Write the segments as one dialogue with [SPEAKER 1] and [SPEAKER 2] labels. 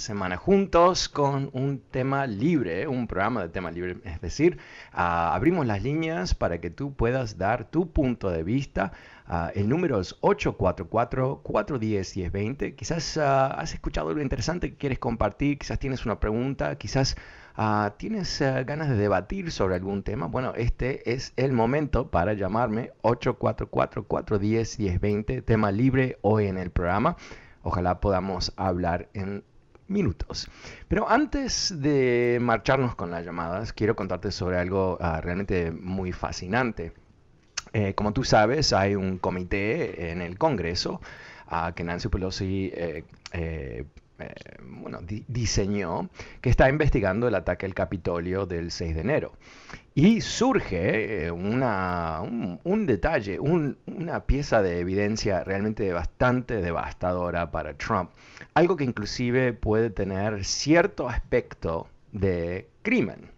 [SPEAKER 1] semana juntos con un tema libre, un programa de tema libre. Es decir, uh, abrimos las líneas para que tú puedas dar tu punto de vista. Uh, el número es 844-410-1020. Quizás uh, has escuchado algo interesante que quieres compartir, quizás tienes una pregunta, quizás ¿Tienes ganas de debatir sobre algún tema? Bueno, este es el momento para llamarme 844-410-1020, tema libre hoy en el programa. Ojalá podamos hablar en minutos. Pero antes de marcharnos con las llamadas, quiero contarte sobre algo uh, realmente muy fascinante. Eh, como tú sabes, hay un comité en el Congreso que Nancy Pelosi eh, eh, eh, bueno, di diseñó, que está investigando el ataque al Capitolio del 6 de enero. Y surge eh, una, un, detalle, un, una pieza de evidencia realmente bastante devastadora para Trump. Algo que inclusive puede tener cierto aspecto de crimen.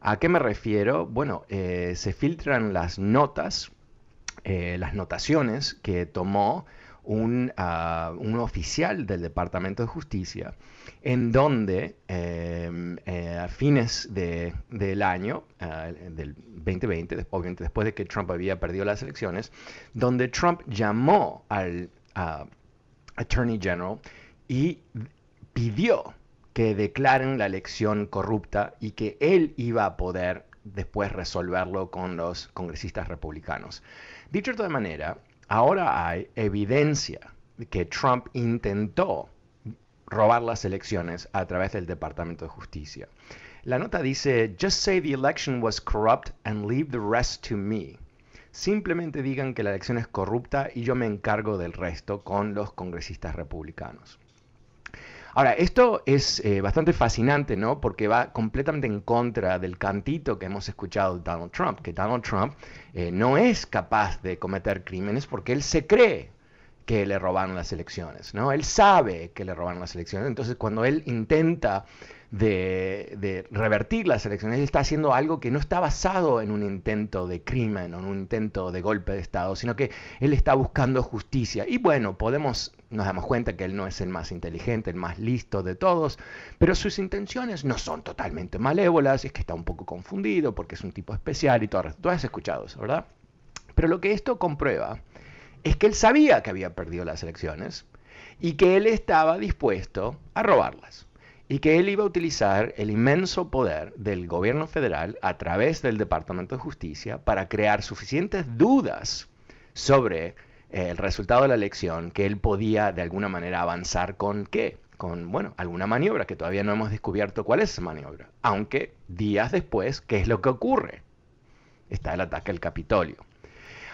[SPEAKER 1] ¿A qué me refiero? Bueno, eh, se filtran las notas, las notaciones que tomó un, uh, un, oficial del Departamento de Justicia, en donde eh, eh, a fines de, del año, uh, del 2020, obviamente después de que Trump había perdido las elecciones, donde Trump llamó al uh, Attorney General y pidió que declaren la elección corrupta y que él iba a poder después resolverlo con los congresistas republicanos. Dicho de otra manera, ahora hay evidencia de que Trump intentó robar las elecciones a través del Departamento de Justicia. La nota dice, just say the election was corrupt and leave the rest to me. Simplemente digan que la elección es corrupta y yo me encargo del resto con los congresistas republicanos. Ahora, esto es eh, bastante fascinante, ¿no? Porque va completamente en contra del cantito que hemos escuchado de Donald Trump, que Donald Trump eh, no es capaz de cometer crímenes porque él se cree que le robaron las elecciones, ¿no? Él sabe que le robaron las elecciones, entonces cuando él intenta de, revertir las elecciones, él está haciendo algo que no está basado en un intento de crimen o en un intento de golpe de Estado, sino que él está buscando justicia. Y bueno, podemos, nos damos cuenta que él no es el más inteligente, el más listo de todos, pero sus intenciones no son totalmente malévolas, es que está un poco confundido porque es un tipo especial y todo. Tú has escuchado eso, ¿verdad? Pero lo que esto comprueba es que él sabía que había perdido las elecciones y que él estaba dispuesto a robarlas y que él iba a utilizar el inmenso poder del gobierno federal a través del Departamento de Justicia para crear suficientes dudas sobre el resultado de la elección que él podía de alguna manera avanzar con qué? Con, bueno, alguna maniobra que todavía no hemos descubierto cuál es esa maniobra. Aunque días después, ¿qué es lo que ocurre? Está el ataque al Capitolio.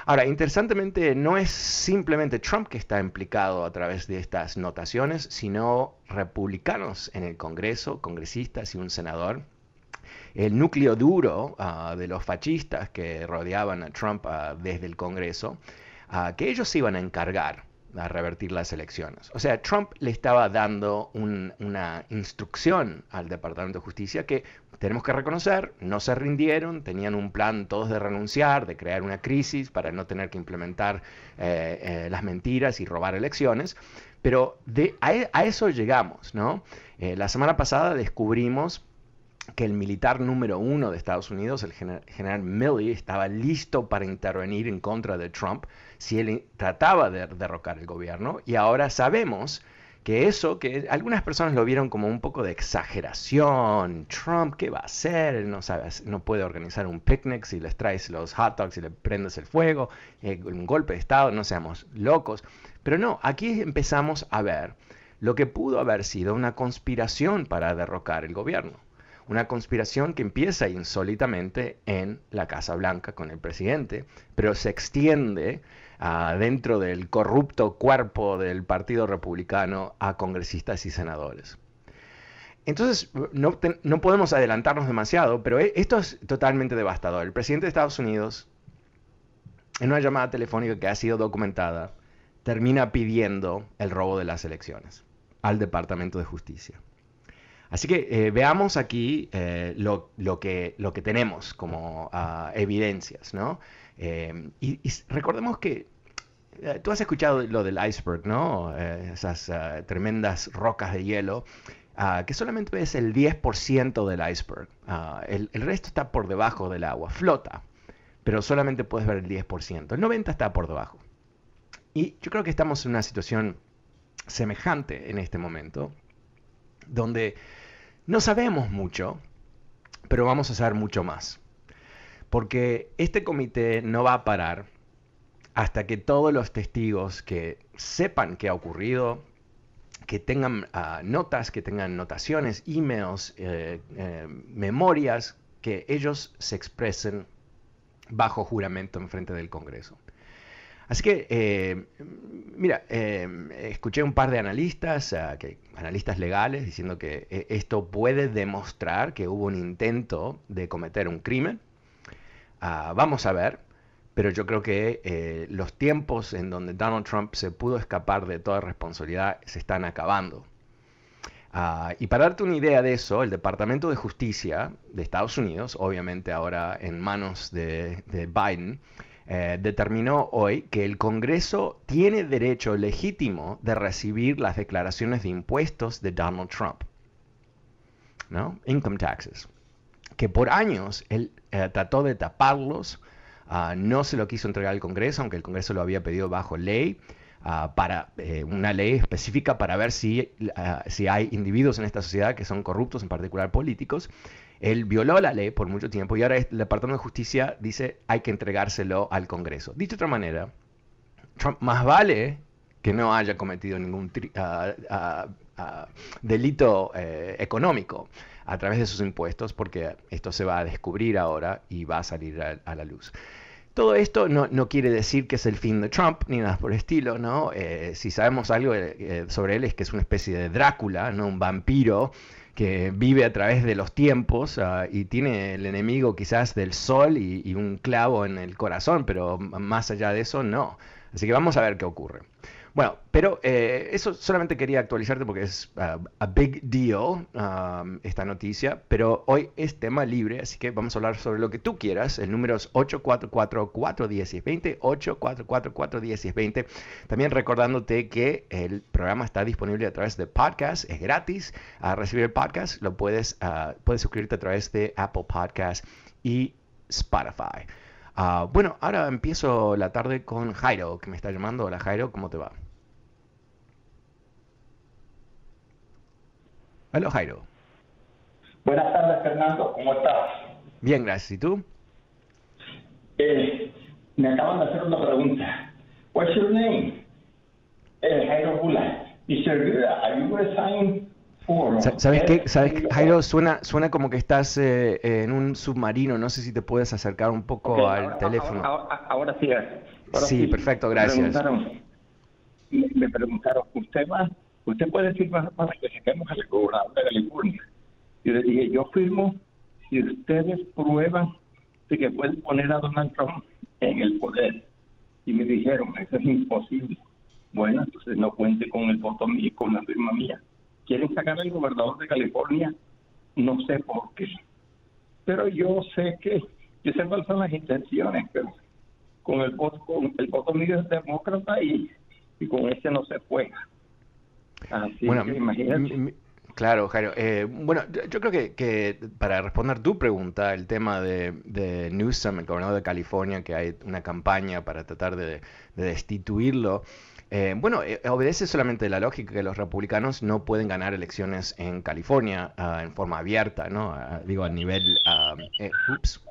[SPEAKER 1] Ahora, interesantemente, no es simplemente Trump que está implicado a través de estas notaciones, sino republicanos en el Congreso, congresistas y un senador. El núcleo duro uh, de los fascistas que rodeaban a Trump uh, desde el Congreso, que ellos se iban a encargar a revertir las elecciones. O sea, Trump le estaba dando un, una instrucción al Departamento de Justicia que tenemos que reconocer, no se rindieron, tenían un plan todos de renunciar, de crear una crisis para no tener que implementar eh, eh, las mentiras y robar elecciones, pero de, a, e, eso llegamos, ¿no? Eh, la semana pasada descubrimos que el militar número uno de Estados Unidos, el general Milley, estaba listo para intervenir en contra de Trump si él trataba de derrocar el gobierno, y ahora sabemos que eso, que algunas personas lo vieron como un poco de exageración. Trump, ¿qué va a hacer? no, sabe, no puede organizar un picnic si les traes los hot dogs y le prendes el fuego, eh, un golpe de Estado, no seamos locos. Pero no, aquí empezamos a ver lo que pudo haber sido una conspiración para derrocar el gobierno. Una conspiración que empieza insólitamente en la Casa Blanca con el presidente, pero se extiende dentro del corrupto cuerpo del Partido Republicano a congresistas y senadores. Entonces, no, no, podemos adelantarnos demasiado, pero e, esto es totalmente devastador. El presidente de Estados Unidos, en una llamada telefónica que ha sido documentada, termina pidiendo el robo de las elecciones al Departamento de Justicia. Así que eh, veamos aquí eh, lo, que, lo, que, tenemos como uh, evidencias, ¿no? Eh, y, recordemos que eh, tú has escuchado lo del iceberg, ¿no? Eh, esas tremendas rocas de hielo, ah, que solamente ves el 10% del iceberg. Ah, el, resto está por debajo del agua, flota, pero solamente puedes ver el 10%. El 90% está por debajo. Y yo creo que estamos en una situación semejante en este momento, donde no sabemos mucho, pero vamos a saber mucho más porque este comité no va a parar hasta que todos los testigos que sepan qué ha ocurrido, que tengan ah, notas, que tengan notaciones, emails, eh, eh, memorias, que ellos se expresen bajo juramento en frente del Congreso. Así que, eh, mira, escuché un par de analistas, ah, analistas legales, diciendo que esto puede demostrar que hubo un intento de cometer un crimen, Vamos a ver, pero yo creo que eh, los tiempos en donde Donald Trump se pudo escapar de toda responsabilidad se están acabando. Ah, y para darte una idea de eso, el Departamento de Justicia de Estados Unidos, obviamente ahora en manos de, Biden, eh, determinó hoy que el Congreso tiene derecho legítimo de recibir las declaraciones de impuestos de Donald Trump. ¿no? Income taxes que por años eh, trató de taparlos, ah, no se lo quiso entregar al Congreso, aunque el Congreso lo había pedido bajo ley, ah, para eh, una ley específica para ver si, ah, si hay individuos en esta sociedad que son corruptos, en particular políticos. Él violó la ley por mucho tiempo y ahora el Departamento de Justicia dice hay que entregárselo al Congreso. Dicho de otra manera, Trump más vale que no haya cometido ningún delito eh, económico a través de sus impuestos, porque esto se va a descubrir ahora y va a salir a, la luz. Todo esto no, quiere decir que es el fin de Trump, ni nada por el estilo, ¿no? Eh, si sabemos algo eh, sobre él es que es una especie de Drácula, ¿no? Un vampiro que vive a través de los tiempos ah, y tiene el enemigo quizás del sol y, un clavo en el corazón, pero más allá de eso, no. Así que vamos a ver qué ocurre. Bueno, pero eh, eso solamente quería actualizarte porque es uh, a big deal um, esta noticia, pero hoy es tema libre, así que vamos a hablar sobre lo que tú quieras. El número es 844-410-20, 844-410-20. También recordándote que el programa está disponible a través de podcast, es gratis. A recibir el podcast lo puedes, uh, puedes suscribirte a través de Apple Podcast y Spotify. Uh, bueno, ahora empiezo la tarde con Jairo, que me está llamando. Hola Jairo, ¿cómo te va? Hola, Jairo.
[SPEAKER 2] Buenas tardes, Fernando. ¿Cómo estás?
[SPEAKER 1] Bien, gracias. ¿Y tú?
[SPEAKER 2] Eh, me acaban de hacer una pregunta. What's your name? Eh, Jairo Bula. Mr. are you resigning for...
[SPEAKER 1] ¿Sabes qué? ¿Sabes, Jairo? Suena, suena como que estás eh, en un submarino. No sé si te puedes acercar un poco al teléfono.
[SPEAKER 2] Ahora, sí.
[SPEAKER 1] sí, perfecto, gracias.
[SPEAKER 2] Me me preguntaron, ¿usted va usted puede firmar para que saquemos al gobernador de California. Yo le dije, yo firmo si ustedes prueban de que pueden poner a Donald Trump en el poder. Y me dijeron, eso es imposible. Bueno, entonces no cuente con el voto mío, con la firma mía. ¿Quieren sacar al gobernador de California? No sé por qué. pero yo sé que, yo sé cuáles son las intenciones, pero con el voto, con el voto mío es demócrata y, y con ese no se juega. Así
[SPEAKER 1] bueno,
[SPEAKER 2] que imagínate.
[SPEAKER 1] Claro, Jairo. Eh, bueno, yo, creo que, que, para responder tu pregunta, el tema de, de, Newsom, el gobernador de California, que hay una campaña para tratar de, de destituirlo, eh, bueno, eh, obedece solamente la lógica que los republicanos no pueden ganar elecciones en California uh, en forma abierta, ¿no? Uh, digo, a nivel... Uh, ups,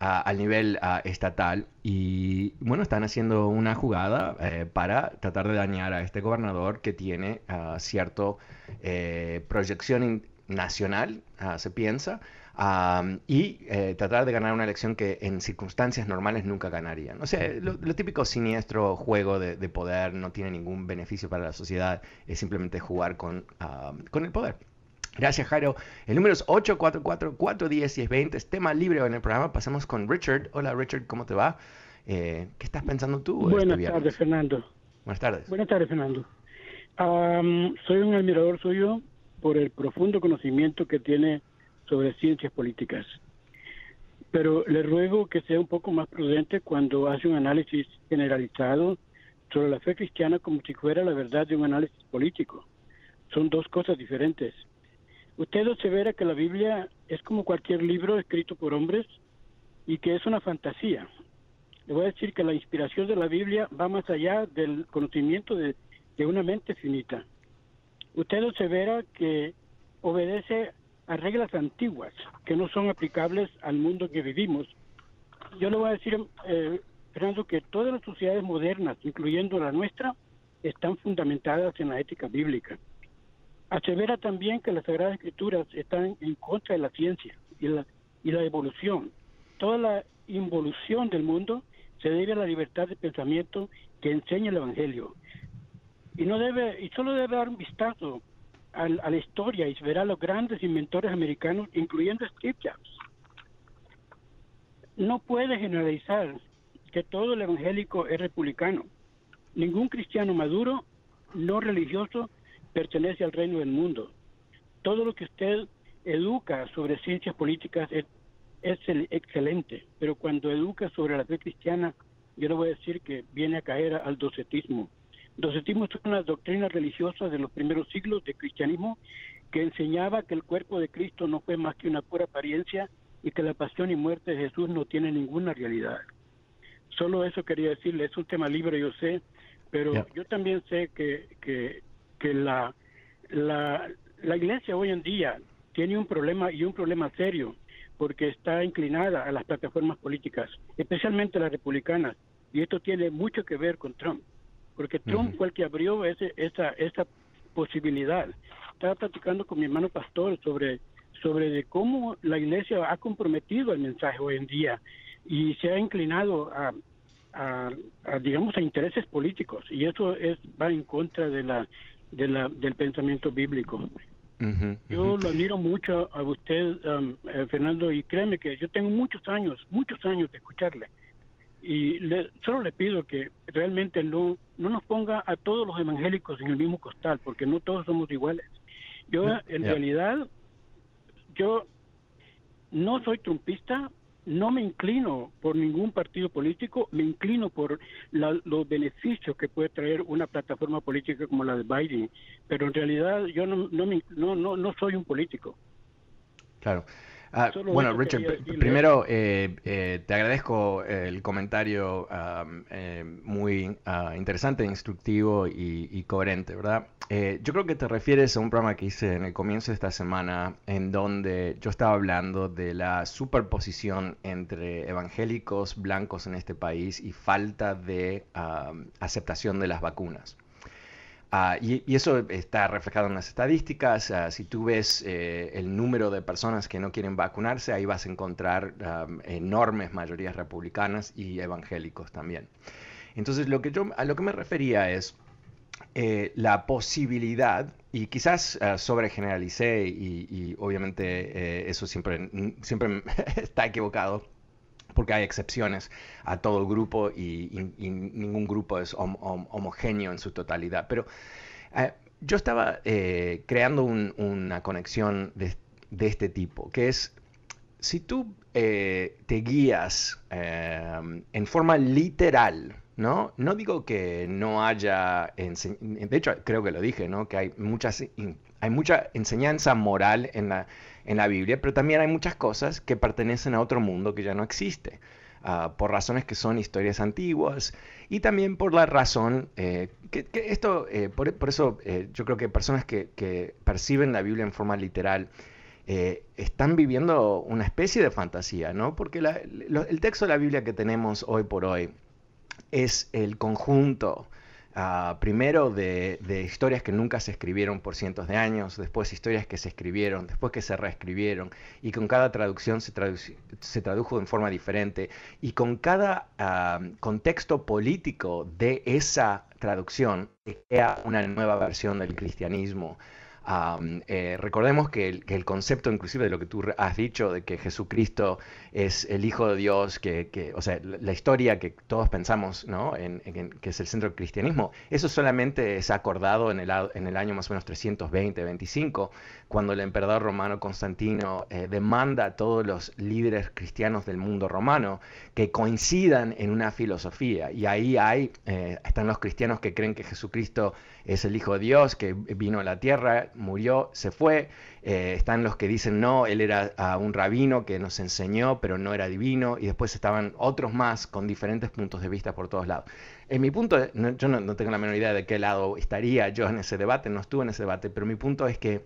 [SPEAKER 1] al nivel estatal y bueno, están haciendo una jugada eh, para tratar de dañar a este gobernador que tiene cierta eh, proyección nacional, se piensa, y eh, tratar de ganar una elección que en circunstancias normales nunca ganarían. O sea, lo, típico siniestro juego de, poder no tiene ningún beneficio para la sociedad, es simplemente jugar con, con el poder. Gracias, Jairo. El número es 844-410-1020. Es tema libre en el programa. Pasamos con Richard. Hola, Richard, ¿cómo te va? Eh, ¿Qué estás pensando tú?
[SPEAKER 3] Este Buenas tardes, Fernando.
[SPEAKER 1] Buenas tardes.
[SPEAKER 3] Buenas tardes, Fernando. soy un admirador suyo por el profundo conocimiento que tiene sobre ciencias políticas. Pero le ruego que sea un poco más prudente cuando hace un análisis generalizado sobre la fe cristiana como si fuera la verdad de un análisis político. Son dos cosas diferentes. Usted observa que la Biblia es como cualquier libro escrito por hombres y que es una fantasía. Le voy a decir que la inspiración de la Biblia va más allá del conocimiento de, una mente finita. Usted observa que obedece a reglas antiguas que no son aplicables al mundo que vivimos. Yo le voy a decir, eh, Fernando, que todas las sociedades modernas, incluyendo la nuestra, están fundamentadas en la ética bíblica. Asevera también que las Sagradas Escrituras están en contra de la ciencia y la, evolución. Toda la involución del mundo se debe a la libertad de pensamiento que enseña el Evangelio. Y no debe, y solo debe dar un vistazo a, la historia y verá a los grandes inventores americanos, incluyendo Steve Jobs. No puede generalizar que todo el evangélico es republicano. Ningún cristiano maduro, no religioso, pertenece al reino del mundo. Todo lo que usted educa sobre ciencias políticas es, excelente, pero cuando educa sobre la fe cristiana, yo le voy a decir que viene a caer al docetismo. Docetismo es una doctrina religiosa de los primeros siglos de cristianismo que enseñaba que el cuerpo de Cristo no fue más que una pura apariencia y que la pasión y muerte de Jesús no tiene ninguna realidad. Solo eso quería decirle, es un tema libre, yo sé, pero yo también sé que, que que la, la, la iglesia hoy en día tiene un problema y un problema serio porque está inclinada a las plataformas políticas, especialmente las republicanas, y esto tiene mucho que ver con Trump, porque Trump fue el que abrió ese, esa, esa posibilidad. Estaba platicando con mi hermano pastor sobre, sobre de cómo la iglesia ha comprometido el mensaje hoy en día y se ha inclinado a, a, digamos, a intereses políticos, y eso es va en contra de la de la, del pensamiento bíblico. yo lo admiro mucho a usted, um, eh, Fernando, y créeme que yo tengo muchos años, muchos años de escucharle. Y le, solo le pido que realmente no, no nos ponga a todos los evangélicos en el mismo costal, porque no todos somos iguales. Yo, en realidad, yo no soy trumpista, no me inclino por ningún partido político, me inclino por los beneficios que puede traer una plataforma política como la de Biden, pero en realidad yo no, no, no, no, no soy un político.
[SPEAKER 1] Claro. Ah, bueno, Richard, primero eh, eh, te agradezco el comentario eh, muy ah, interesante, instructivo y, coherente, ¿verdad? yo creo que te refieres a un programa que hice en el comienzo de esta semana en donde yo estaba hablando de la superposición entre evangélicos blancos en este país y falta de aceptación de las vacunas. Ah, y, eso está reflejado en las estadísticas. Ah, si tú ves eh, el número de personas que no quieren vacunarse, ahí vas a encontrar enormes mayorías republicanas y evangélicos también. Entonces, lo que yo, a lo que me refería es eh, la posibilidad, y quizás uh, sobregeneralicé, y, y obviamente eh, eso siempre, siempre está equivocado, porque hay excepciones a todo el grupo y, ningún grupo es homogéneo en su totalidad. Pero eh, yo estaba eh, creando una conexión de este tipo, que es, si tú eh, te guías en forma literal, ¿no? No digo que no haya, de hecho creo que lo dije, ¿no? Que hay, muchas, hay mucha enseñanza moral en la, en la Biblia, pero también hay muchas cosas que pertenecen a otro mundo que ya no existe. Ah, por razones que son historias antiguas y también por la razón eh, que, esto, eh, por, eso eh, yo creo que personas que, perciben la Biblia en forma literal están viviendo una especie de fantasía, ¿no? Porque el texto de la Biblia que tenemos hoy por hoy es el conjunto Ah, primero de, historias que nunca se escribieron por cientos de años, después historias que se escribieron, después que se reescribieron, y con cada traducción se, se tradujo en forma diferente, y con cada ah, contexto político de esa traducción, crea una nueva versión del cristianismo. Eh, recordemos que el, concepto inclusive de lo que tú has dicho, de que Jesucristo es el Hijo de Dios, que, o sea, la, historia que todos pensamos, ¿no? En, que es el centro del cristianismo, eso solamente es acordado en el, en el año más o menos 320, 25, cuando el emperador romano Constantino eh, demanda a todos los líderes cristianos del mundo romano que coincidan en una filosofía. Y ahí hay, eh, están los cristianos que creen que Jesucristo es el Hijo de Dios, que vino a la tierra, murió, se fue. Eh, están los que dicen, no, él era ah, un rabino que nos enseñó, pero no era divino. Y después estaban otros más con diferentes puntos de vista por todos lados. En mi punto, yo no, tengo la menor idea de qué lado estaría yo en ese debate, no estuve en ese debate, pero mi punto es que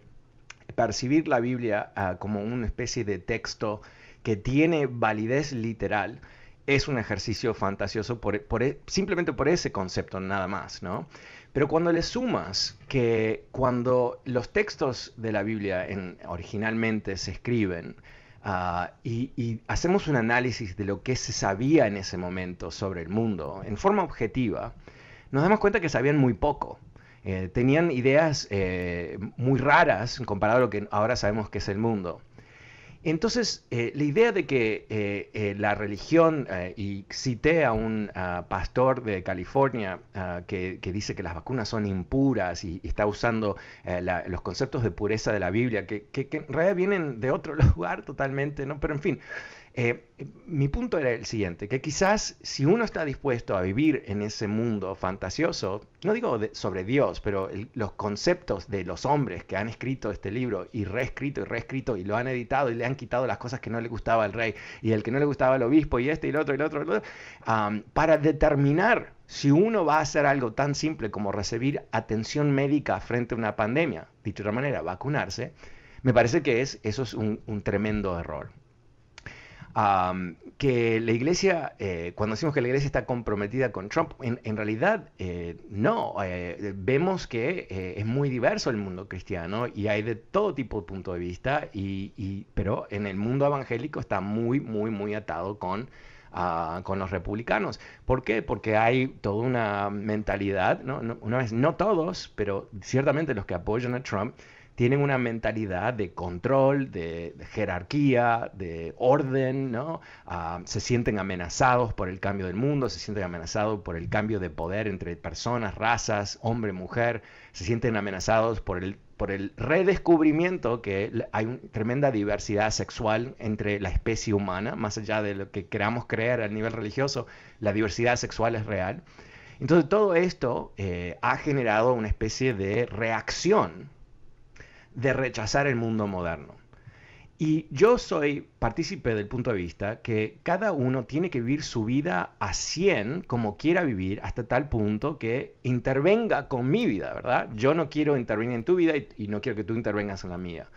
[SPEAKER 1] percibir la Biblia ah, como una especie de texto que tiene validez literal, es un ejercicio fantasioso por, e, simplemente por ese concepto nada más, ¿no? Pero cuando le sumas que cuando los textos de la Biblia originalmente se escriben ah, y, hacemos un análisis de lo que se sabía en ese momento sobre el mundo en forma objetiva, nos damos cuenta que sabían muy poco. Eh, tenían ideas eh, muy raras comparado a lo que ahora sabemos que es el mundo. Entonces, eh, la idea de que eh, eh, la religión, y cité a un pastor de California que, dice que las vacunas son impuras y, está usando los conceptos de pureza de la Biblia, que, que, en realidad vienen de otro lugar totalmente, ¿no? Pero en fin, eh, mi punto era el siguiente, que quizás si uno está dispuesto a vivir en ese mundo fantasioso, no digo sobre Dios, pero los conceptos de los hombres que han escrito este libro y reescrito y reescrito y lo han editado y le han quitado las cosas que no le gustaba al rey y el que no le gustaba al obispo y este y el otro y el otro, para determinar si uno va a hacer algo tan simple como recibir atención médica frente a una pandemia, dicho de otra manera, vacunarse, me parece que es, eso es un tremendo error que la iglesia, eh, cuando decimos que la iglesia está comprometida con Trump, en, realidad eh, no, eh, vemos que es muy diverso el mundo cristiano y hay de todo tipo de punto de vista, y, pero en el mundo evangélico está muy, muy, muy atado con, ah, con los republicanos. ¿Por qué? Porque hay toda una mentalidad, ¿no? una vez, no todos, pero ciertamente los que apoyan a Trump, tienen una mentalidad de control, de, jerarquía, de orden, ¿no? Ah, se sienten amenazados por el cambio del mundo, se sienten amenazados por el cambio de poder entre personas, razas, hombre, mujer, se sienten amenazados por el, por el redescubrimiento que hay una tremenda diversidad sexual entre la especie humana, más allá de lo que queramos creer a nivel religioso, la diversidad sexual es real. Entonces todo esto eh, ha generado una especie de reacción de rechazar el mundo moderno. Y yo soy partícipe del punto de vista que cada uno tiene que vivir su vida a 100 como quiera vivir hasta tal punto que intervenga con mi vida, ¿verdad? Yo no quiero intervenir en tu vida y, no quiero que tú intervengas en la mía.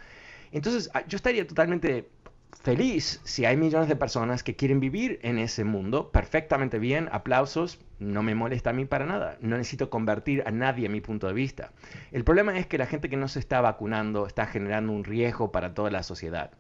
[SPEAKER 1] Entonces, ah, yo estaría totalmente feliz si hay millones de personas que quieren vivir en ese mundo perfectamente bien, aplausos, no me molesta a mí para nada, no necesito convertir a nadie a mi punto de vista. El problema es que la gente que no se está vacunando está generando un riesgo para toda la sociedad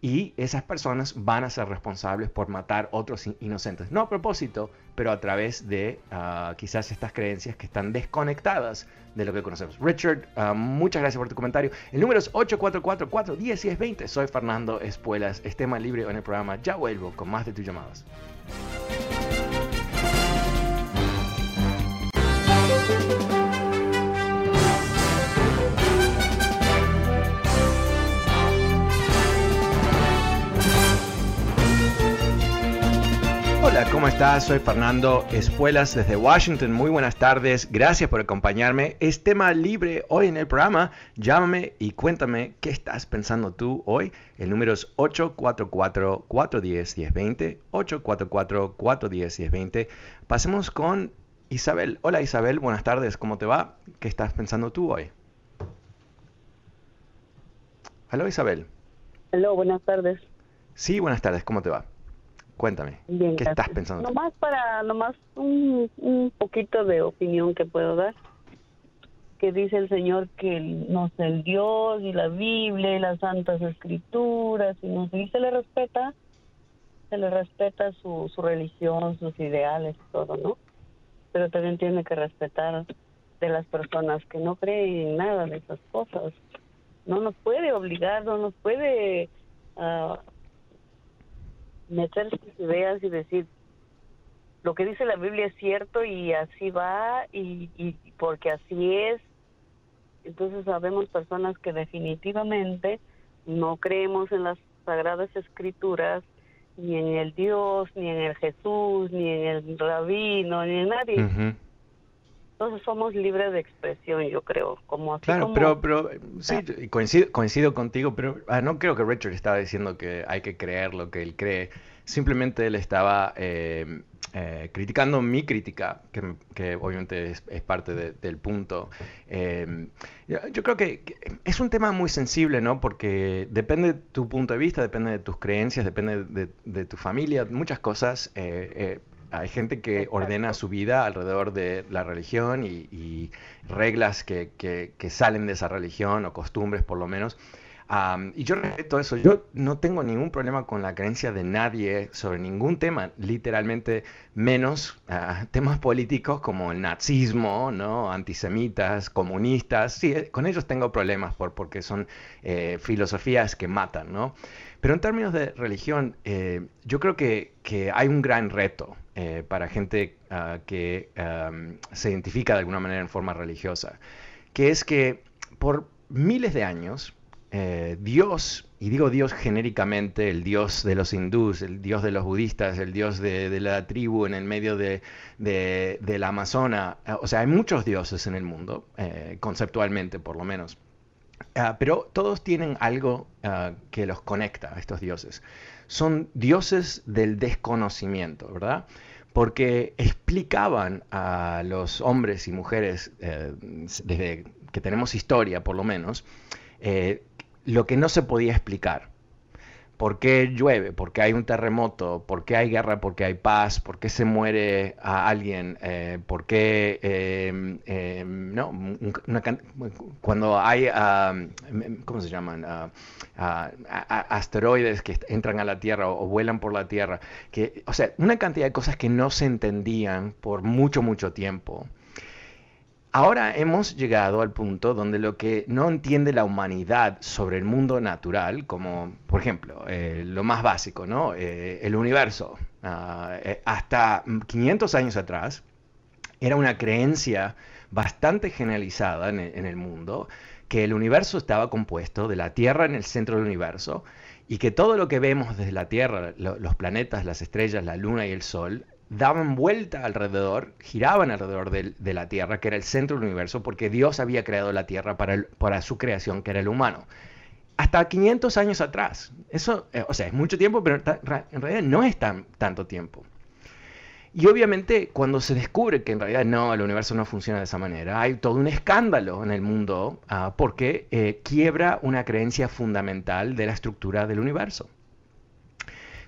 [SPEAKER 1] y esas personas van a ser responsables por matar otros inocentes. No a propósito, pero a través de ah, quizás estas creencias que están desconectadas de lo que conocemos. Richard, ah, muchas gracias por tu comentario. El número es 844-410-1020. Soy Fernando Espuelas. Esté más libre en el programa. Ya vuelvo con más de tus llamadas. Hola, ¿cómo estás? Soy Fernando Espuelas desde Washington. Muy buenas tardes. Gracias por acompañarme. Es tema libre hoy en el programa. Llámame y cuéntame qué estás pensando tú hoy. El número es 844-410-1020. 844-410-1020. Pasemos con Isabel. Hola Isabel, buenas tardes. ¿Cómo te va? ¿Qué estás pensando tú hoy? Hola Isabel.
[SPEAKER 4] Hola, buenas tardes.
[SPEAKER 1] Sí, buenas tardes. ¿Cómo te va? Cuéntame,
[SPEAKER 4] Bien,
[SPEAKER 1] ¿qué
[SPEAKER 4] gracias.
[SPEAKER 1] estás pensando?
[SPEAKER 4] Nomás para, nomás un, un poquito de opinión que puedo dar. Que dice el Señor que nos el Dios y la Biblia y las Santas Escrituras y, nos, y se le respeta, se le respeta su, su religión, sus ideales, todo, ¿no? Pero también tiene que respetar de las personas que no creen en nada de esas cosas. No nos puede obligar, no nos puede ah, meter sus ideas y decir lo que dice la Biblia es cierto y así va y, y porque así es. Entonces sabemos personas que definitivamente no creemos en las sagradas escrituras, ni en el Dios, ni en el Jesús, ni en el rabino, ni en nadie. Entonces somos libres de expresión, yo creo, como así
[SPEAKER 1] Claro,
[SPEAKER 4] como-
[SPEAKER 1] pero, pero sí, y coincido, coincido contigo, pero ah, no creo que Richard estaba diciendo que hay que creer lo que él cree. Simplemente él estaba eh, eh, criticando mi crítica, que, que obviamente es, es parte de- del punto. Eh, yo, creo que, que es un tema muy sensible, ¿no? Porque depende de tu punto de vista, depende de tus creencias, depende de, de tu familia, muchas cosas. Hay gente que ordena su vida alrededor de la religión y, y reglas que, que- que salen de esa religión o costumbres por lo menos. Y yo respeto eso. Yo no tengo ningún problema con la creencia de nadie sobre ningún tema, literalmente menos ah, temas políticos como el nazismo, ¿no? antisemitas, comunistas. Sí, eh, con ellos tengo problemas por, porque son eh, filosofías que matan, ¿no? Pero en términos de religión, eh, yo creo que, que hay un gran reto para gente ah, que se identifica de alguna manera en forma religiosa, que es que por miles de años, eh, Dios, y digo Dios genéricamente, el Dios de los hindús, el Dios de los budistas, el Dios de, de la tribu en el medio de, de, del Amazonas, eh, o sea, hay muchos dioses en el mundo, eh, conceptualmente por lo menos. Ah, pero todos tienen algo ah, que los conecta estos dioses. Son dioses del desconocimiento, ¿verdad? Porque explicaban a los hombres y mujeres, eh, desde que tenemos historia por lo menos, lo que no se podía explicar. ¿Por qué llueve? ¿Por qué hay un terremoto? ¿Por qué hay guerra? ¿Por qué hay paz? ¿Por qué se muere a alguien? Eh, ¿Por qué eh, eh, no? Un- una cuando hay, ah, ¿cómo se llaman? A- asteroides que entran a la Tierra o, o vuelan por la Tierra. Que, o sea, una cantidad de cosas que no se entendían por mucho, mucho tiempo. Ahora hemos llegado al punto donde lo que no entiende la humanidad sobre el mundo natural, como por ejemplo eh, lo más básico, ¿no? Eh, el universo, ah, eh, hasta 500 años atrás, era una creencia bastante generalizada en el, en el mundo que el universo estaba compuesto de la Tierra en el centro del universo y que todo lo que vemos desde la Tierra, lo- los planetas, las estrellas, la Luna y el Sol, daban vuelta alrededor, giraban alrededor de, la Tierra, que era el centro del universo, porque Dios había creado la Tierra para, su creación, que era el humano. Hasta 500 años atrás. Eso, eh, o sea, es mucho tiempo, pero en realidad no es tan, tanto tiempo. Y obviamente cuando se descubre que en realidad no, el universo no funciona de esa manera, hay todo un escándalo en el mundo ah, porque eh, quiebra una creencia fundamental de la estructura del universo.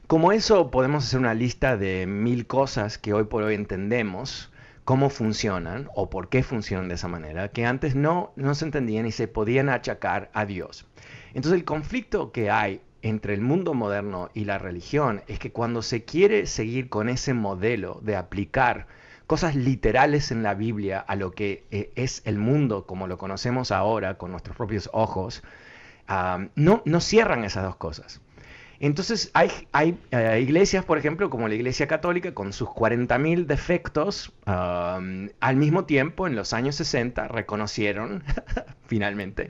[SPEAKER 1] Como eso podemos hacer una lista de mil cosas que hoy por hoy entendemos cómo funcionan o por qué funcionan de esa manera, que antes no, no se entendían y se podían achacar a Dios. Entonces el conflicto que hay entre el mundo moderno y la religión es que cuando se quiere seguir con ese modelo de aplicar cosas literales en la Biblia a lo que eh, es el mundo como lo conocemos ahora con nuestros propios ojos, ah, no, no cierran esas dos cosas. Entonces hay, hay eh, iglesias, por ejemplo, como la Iglesia Católica, con sus 40.000 defectos, um, al mismo tiempo, en los años 60, reconocieron finalmente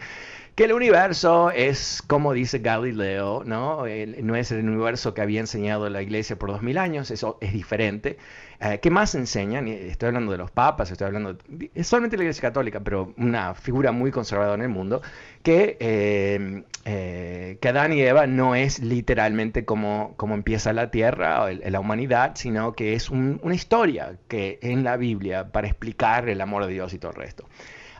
[SPEAKER 1] que el universo es, como dice Galileo, ¿no? no es el universo que había enseñado la iglesia por dos mil años, eso es diferente. Eh, ¿Qué más enseñan? Estoy hablando de los papas, estoy hablando de, la iglesia católica, pero una figura muy conservadora en el mundo, que, eh, eh, que Adán y Eva no es literalmente como, como empieza la tierra o la humanidad, sino que es una historia que en la Biblia para explicar el amor de Dios y todo el resto.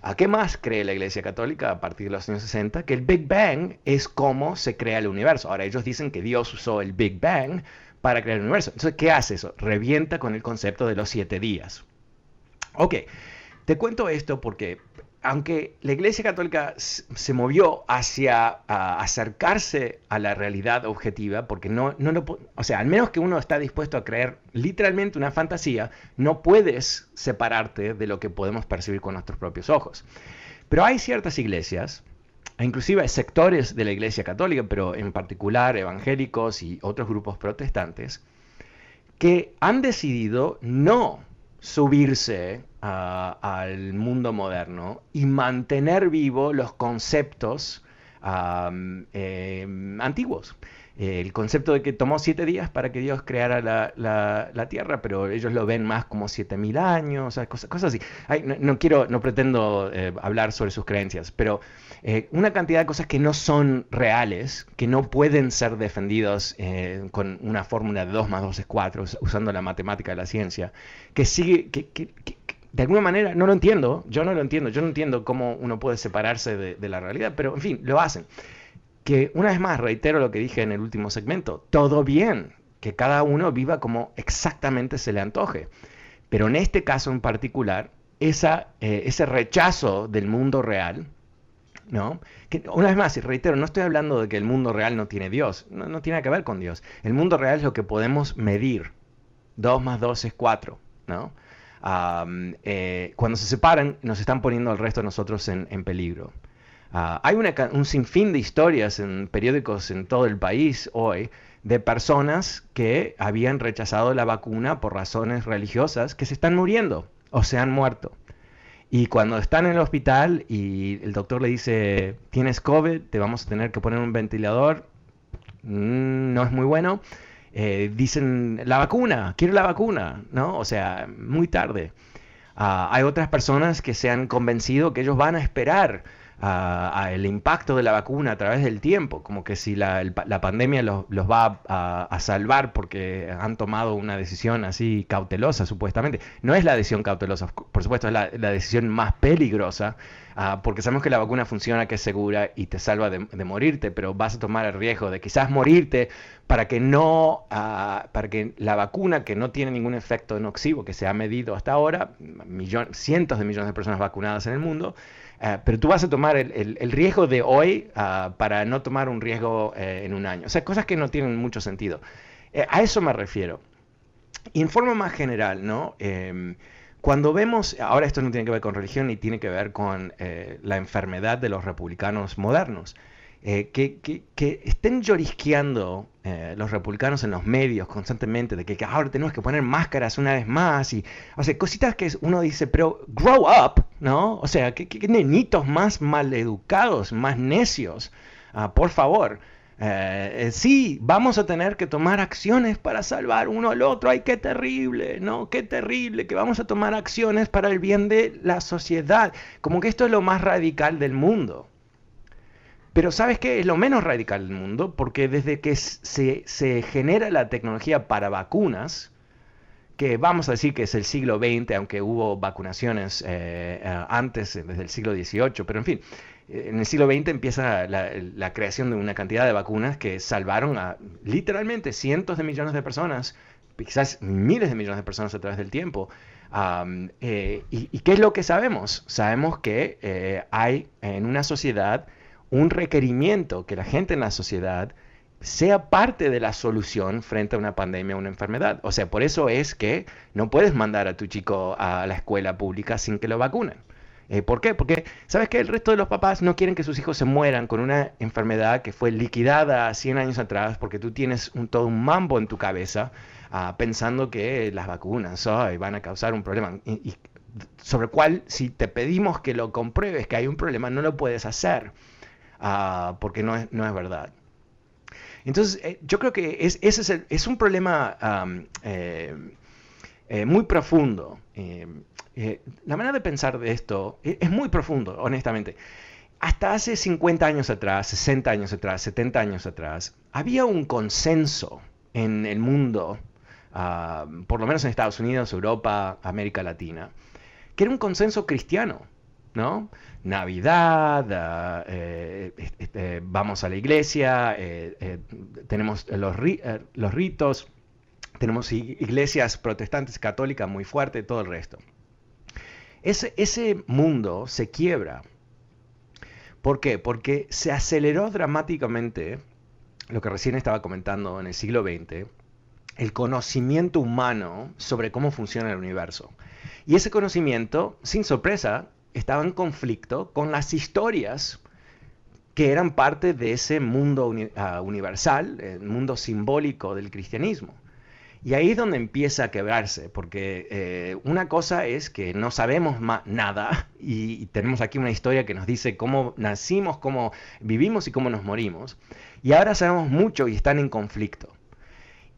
[SPEAKER 1] ¿A qué más cree la Iglesia Católica a partir de los años 60? Que el Big Bang es cómo se crea el universo. Ahora, ellos dicen que Dios usó el Big Bang para crear el universo. Entonces, ¿qué hace eso? Revienta con el concepto de los siete días. Ok, te cuento esto porque aunque la Iglesia Católica se movió hacia acercarse a la realidad objetiva, porque no, no o sea, al menos que uno está dispuesto a creer literalmente una fantasía, no puedes separarte de lo que podemos percibir con nuestros propios ojos. Pero hay ciertas iglesias, inclusive sectores de la Iglesia Católica, pero en particular evangélicos y otros grupos protestantes, que han decidido no subirse al mundo moderno y mantener vivos los conceptos em, antiguos. El concepto de que tomó siete días para que Dios creara la, tierra, pero ellos lo ven más como siete mil años, cosas, cosas así. no, quiero, no pretendo eh, hablar sobre sus creencias, pero eh, una cantidad de cosas que no son reales, que no pueden ser defendidos eh, con una fórmula de 2 más 2 es 4, usando la matemática de la ciencia, que sigue, que, de alguna manera no lo entiendo, yo no lo entiendo, yo no entiendo cómo uno puede separarse de, la realidad, pero en fin, lo hacen. Que una vez más, reitero lo que dije en el último segmento, todo bien, que cada uno viva como exactamente se le antoje. Pero en este caso en particular, esa, eh, ese rechazo del mundo real, ¿no? Una vez más, reitero, no estoy hablando de que el mundo real no tiene Dios, no, tiene que ver con Dios. El mundo real es lo que podemos medir. 2 más 2 es 4, ¿no? Eh, cuando se separan nos están poniendo al resto de nosotros en, peligro. Ah, hay un sinfín de historias en periódicos en todo el país hoy de personas que habían rechazado la vacuna por razones religiosas que se están muriendo o se han muerto. Y cuando están en el hospital y el doctor le dice, tienes COVID, te vamos a tener que poner un ventilador, mm, no es muy bueno, eh, dicen la vacuna, quiero la vacuna, ¿no? O sea, muy tarde. Ah, hay otras personas que se han convencido que ellos van a esperar el impacto de la vacuna a través del tiempo, como que si la, pandemia los, va a, salvar porque han tomado una decisión así cautelosa, supuestamente. No es la decisión cautelosa, por supuesto, es la, decisión más peligrosa, ah, porque sabemos que la vacuna funciona, que es segura y te salva de, morirte, pero vas a tomar el riesgo de quizás morirte para que no, ah, para que la vacuna que no tiene ningún efecto nocivo que se ha medido hasta ahora, cientos de millones de personas vacunadas en el mundo, eh, pero tú vas a tomar el, riesgo de hoy ah, para no tomar un riesgo eh, en un año. O sea, cosas que no tienen mucho sentido. Eh, a eso me refiero. Y en forma más general, ¿no? Em, cuando vemos, ahora esto no tiene que ver con religión ni tiene que ver con la enfermedad de los republicanos modernos. Eh, que, estén llorisqueando eh, los republicanos en los medios constantemente de que, ahora tenemos que poner máscaras una vez más y, o sea, cositas que uno dice, pero grow up, ¿no? O sea, que, nenitos más maleducados, más necios, ah, por favor. Eh, sí, vamos a tener que tomar acciones para salvar uno al otro. Ay, qué terrible, ¿no? Qué terrible que vamos a tomar acciones para el bien de la sociedad. Como que esto es lo más radical del mundo. Pero ¿sabes qué? Es lo menos radical del mundo, porque desde que se, genera la tecnología para vacunas, que vamos a decir que es el siglo XX, aunque hubo vacunaciones eh, eh, antes, desde el siglo XVIII, pero en fin, eh, en el siglo XX empieza la, creación de una cantidad de vacunas que salvaron a literalmente cientos de millones de personas, quizás miles de millones de personas a través del tiempo. y, qué es lo que sabemos? Sabemos que hay en una sociedad un requerimiento que la gente en la sociedad sea parte de la solución frente a una pandemia o una enfermedad. O sea, por eso es que no puedes mandar a tu chico a la escuela pública sin que lo vacunen. Eh, ¿Por qué? Porque, ¿sabes que El resto de los papás no quieren que sus hijos se mueran con una enfermedad que fue liquidada 100 años atrás porque tú tienes un, todo un mambo en tu cabeza ah, pensando que las vacunas van a causar un problema. Sobre el cual, si te pedimos que lo compruebes que hay un problema, no lo puedes hacer. Ah, porque no es, no es verdad. Entonces, eh, yo creo que es, ese es, es un problema eh, eh, muy profundo. la manera de pensar de esto es, muy profundo, honestamente. Hasta hace 50 años atrás, 60 años atrás, 70 años atrás, había un consenso en el mundo, por lo menos en Estados Unidos, Europa, América Latina, que era un consenso cristiano, ¿no? Navidad, ah, eh, este, vamos a la iglesia, eh, eh, tenemos los, ritos, tenemos iglesias protestantes, católicas muy fuertes, todo el resto. Ese, ese mundo se quiebra. ¿Por qué? Porque se aceleró dramáticamente lo que recién estaba comentando en el siglo XX, el conocimiento humano sobre cómo funciona el universo. Y ese conocimiento, sin sorpresa, estaba en conflicto con las historias que eran parte de ese mundo ah, universal, el mundo simbólico del cristianismo. Y ahí es donde empieza a quebrarse, porque eh, una cosa es que no sabemos nada y, tenemos aquí una historia que nos dice cómo nacimos, cómo vivimos y cómo nos morimos. Y ahora sabemos mucho y están en conflicto.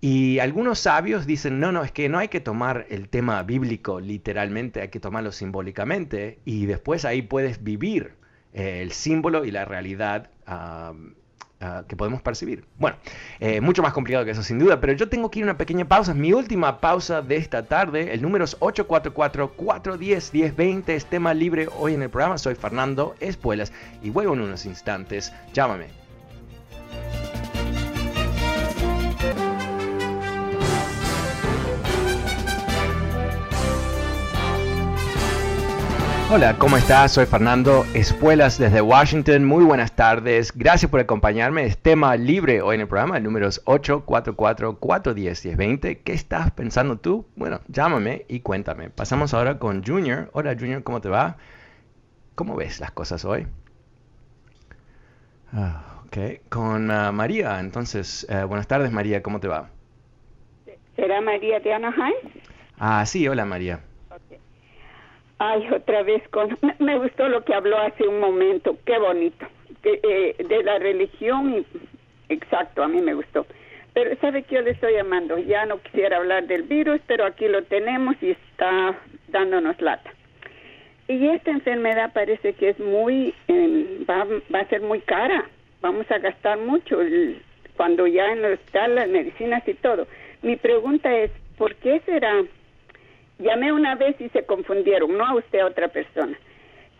[SPEAKER 1] Y algunos sabios dicen, no, no, es que no hay que tomar el tema bíblico literalmente, hay que tomarlo simbólicamente y después ahí puedes vivir eh, el símbolo y la realidad ah, que podemos percibir. Bueno, eh, mucho más complicado que eso sin duda, pero yo tengo que ir a una pequeña pausa, mi última pausa de esta tarde, el número es 844-410-1020, es tema libre hoy en el programa, soy Fernando Espuelas. Y vuelvo en unos instantes, llámame Hola, ¿cómo estás? Soy Fernando Espuelas desde Washington. Muy buenas tardes. Gracias por acompañarme. Es tema libre hoy en el programa. El número es 844-410-1020. ¿Qué estás pensando tú? Bueno, llámame y cuéntame. Pasamos ahora con Junior. Hola Junior, ¿cómo te va? ¿Cómo ves las cosas hoy? Ah, ok, con ah, María. Entonces, eh, buenas tardes María, ¿cómo te va?
[SPEAKER 5] ¿Será María de Anaheim?
[SPEAKER 1] Ah, sí, hola María.
[SPEAKER 5] Ay, otra vez con... Me gustó lo que habló hace un momento, qué bonito. De, eh, de la religión, exacto, a mí me gustó. Pero sabe que yo le estoy llamando, ya no quisiera hablar del virus, pero aquí lo tenemos y está dándonos lata. Y esta enfermedad parece que es muy, eh, va, va, a ser muy cara, vamos a gastar mucho cuando ya en hospital las medicinas y todo. Mi pregunta es, ¿por qué será Llamé una vez y se confundieron, no a usted, a otra persona.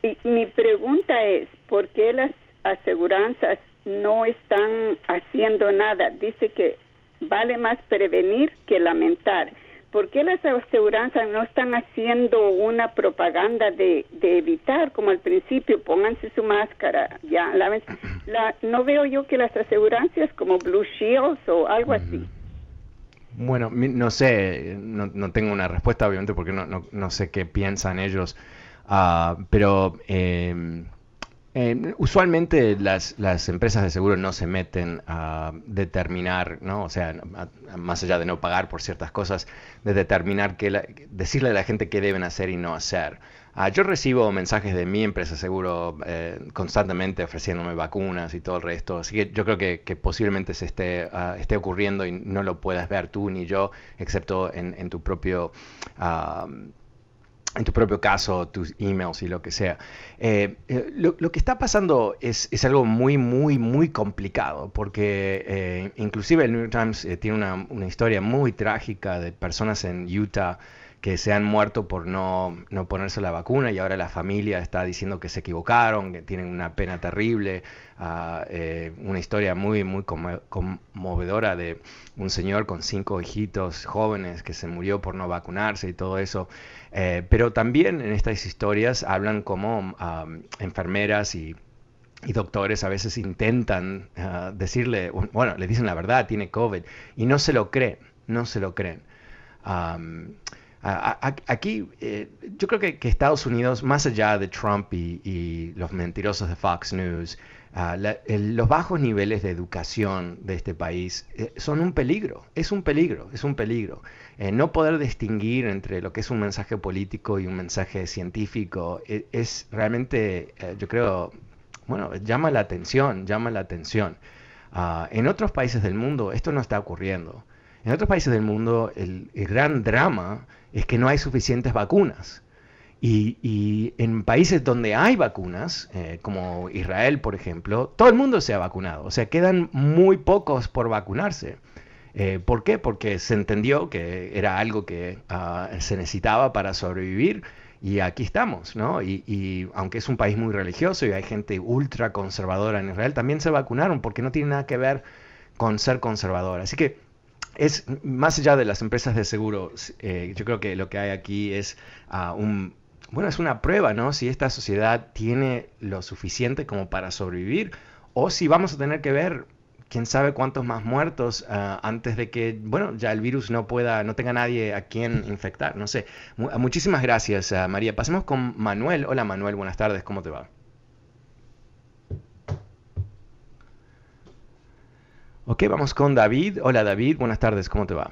[SPEAKER 5] Y mi pregunta es, ¿por qué las aseguranzas no están haciendo nada? Dice que vale más prevenir que lamentar. ¿Por qué las aseguranzas no están haciendo una propaganda de, evitar, como al principio, pónganse su máscara, ya, la, la, no veo yo que las aseguranzas como Blue Shields o algo así.
[SPEAKER 1] Bueno, no sé, no, tengo una respuesta obviamente porque no, sé qué piensan ellos, ah, pero em, em, usualmente las, las, empresas de seguro no se meten a determinar, ¿no? o sea, más allá de no pagar por ciertas cosas, de determinar, que decirle a la gente qué deben hacer y no hacer. Ah, yo recibo mensajes de mi empresa seguro eh, constantemente ofreciéndome vacunas y todo el resto, así que yo creo que, posiblemente se esté, ah, esté ocurriendo y no lo puedas ver tú ni yo, excepto en, tu propio... en tu propio caso, tus emails y lo que sea. Eh, eh, lo, que está pasando es, es, algo muy, muy, muy complicado, porque inclusive el New York Times tiene una, una, historia muy trágica de personas en Utah que se han muerto por no, no, ponerse la vacuna y ahora la familia está diciendo que se equivocaron, que tienen una pena terrible, ah, eh, una historia muy, muy conmovedora de un señor con cinco hijitos jóvenes que se murió por no vacunarse y todo eso. Eh, pero también en estas historias hablan como enfermeras y doctores a veces intentan ah, decirle, bueno, le dicen la verdad, tiene COVID, y no se lo creen, no se lo creen. Aquí, eh, yo creo que, Estados Unidos, más allá de Trump y, los mentirosos de Fox News, ah, los bajos niveles de educación de este país eh, son un peligro, es un peligro, es un peligro. Eh, no poder distinguir entre lo que es un mensaje político y un mensaje científico es, realmente, yo creo, bueno, llama la atención, llama la atención. Ah, en otros países del mundo esto no está ocurriendo. En otros países del mundo el, gran drama es que no hay suficientes vacunas. Y, en países donde hay vacunas, eh, como Israel, por ejemplo, todo el mundo se ha vacunado. O sea, quedan muy pocos por vacunarse. Eh, ¿Por qué? Porque se entendió que era algo que ah, se necesitaba para sobrevivir y aquí estamos, ¿no? Y, aunque es un país muy religioso y hay gente ultra conservadora en Israel, también se vacunaron porque no tiene nada que ver con ser conservador. Así que es más allá de las empresas de seguro, eh, yo creo que lo que hay aquí es ah, un, bueno, es una prueba, ¿no? Si esta sociedad tiene lo suficiente como para sobrevivir o si vamos a tener que ver quién sabe cuántos más muertos ah, antes de que, bueno, ya el virus no pueda, no tenga nadie a quien infectar, no sé. muchísimas gracias, ah, María. Pasemos con Manuel. Hola, Manuel, buenas tardes, ¿cómo te va? Ok, vamos con David. Hola, David, buenas tardes, ¿cómo te va?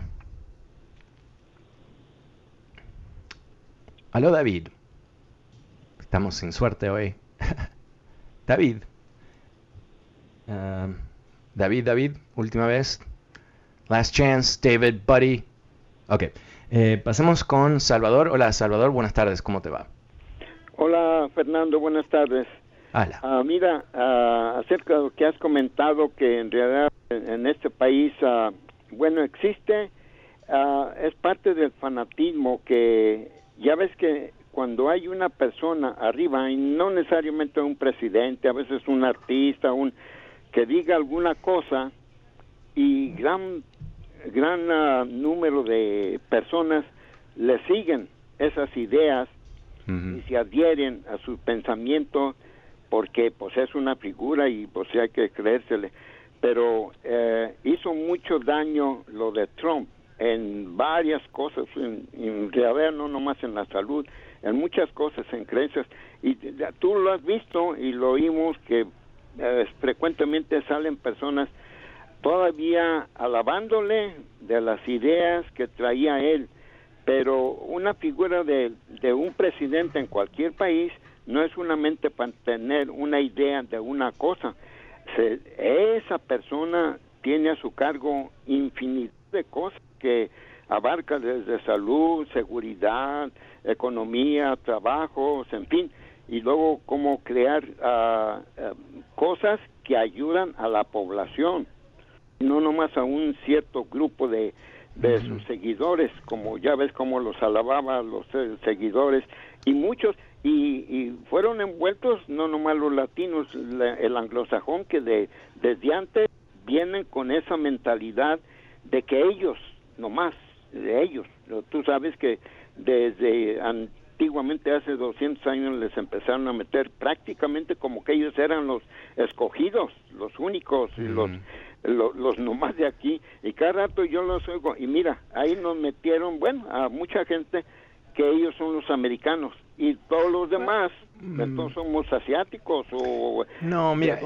[SPEAKER 1] Aló, David. Estamos sin suerte hoy. David. Ah, David, David, última vez. Last chance, David, buddy. Ok, eh, pasemos con Salvador. Hola, Salvador, buenas tardes, ¿cómo te va?
[SPEAKER 6] Hola, Fernando, buenas tardes.
[SPEAKER 1] Hola.
[SPEAKER 6] Ah, mira, uh, acerca de lo que has comentado, que en realidad en, este país, uh, bueno, existe, es parte del fanatismo que ya ves que cuando hay una persona arriba, y no necesariamente un presidente, a veces un artista, un que diga alguna cosa y gran gran número de personas le siguen esas ideas y se adhieren a su pensamiento porque pues es una figura y pues hay que creérsele. Pero eh, hizo mucho daño lo de Trump en varias cosas en, en realidad no nomás en la salud en muchas cosas en creencias. Y tú lo has visto y lo oímos que eh, frecuentemente salen personas todavía alabándole de las ideas que traía él, pero una figura de, de un presidente en cualquier país no es solamente para tener una idea de una cosa, esa persona tiene a su cargo infinidad de cosas que abarca desde salud, seguridad, economía, trabajos, en fin, y luego cómo crear uh, cosas que ayudan a la población, no nomás a un cierto grupo de, de sus seguidores, como ya ves cómo los alababa los eh, seguidores, y muchos, y, y, fueron envueltos no nomás los latinos, el anglosajón, que de, desde antes vienen con esa mentalidad de que ellos, nomás, de ellos, tú sabes que desde antiguamente hace 200 años les empezaron a meter prácticamente como que ellos eran los escogidos, los únicos, los, los, los nomás de aquí, y cada rato yo los oigo, y mira, ahí nos metieron, bueno, a mucha gente que ellos son los americanos, y todos los demás entonces somos asiáticos o
[SPEAKER 1] no mira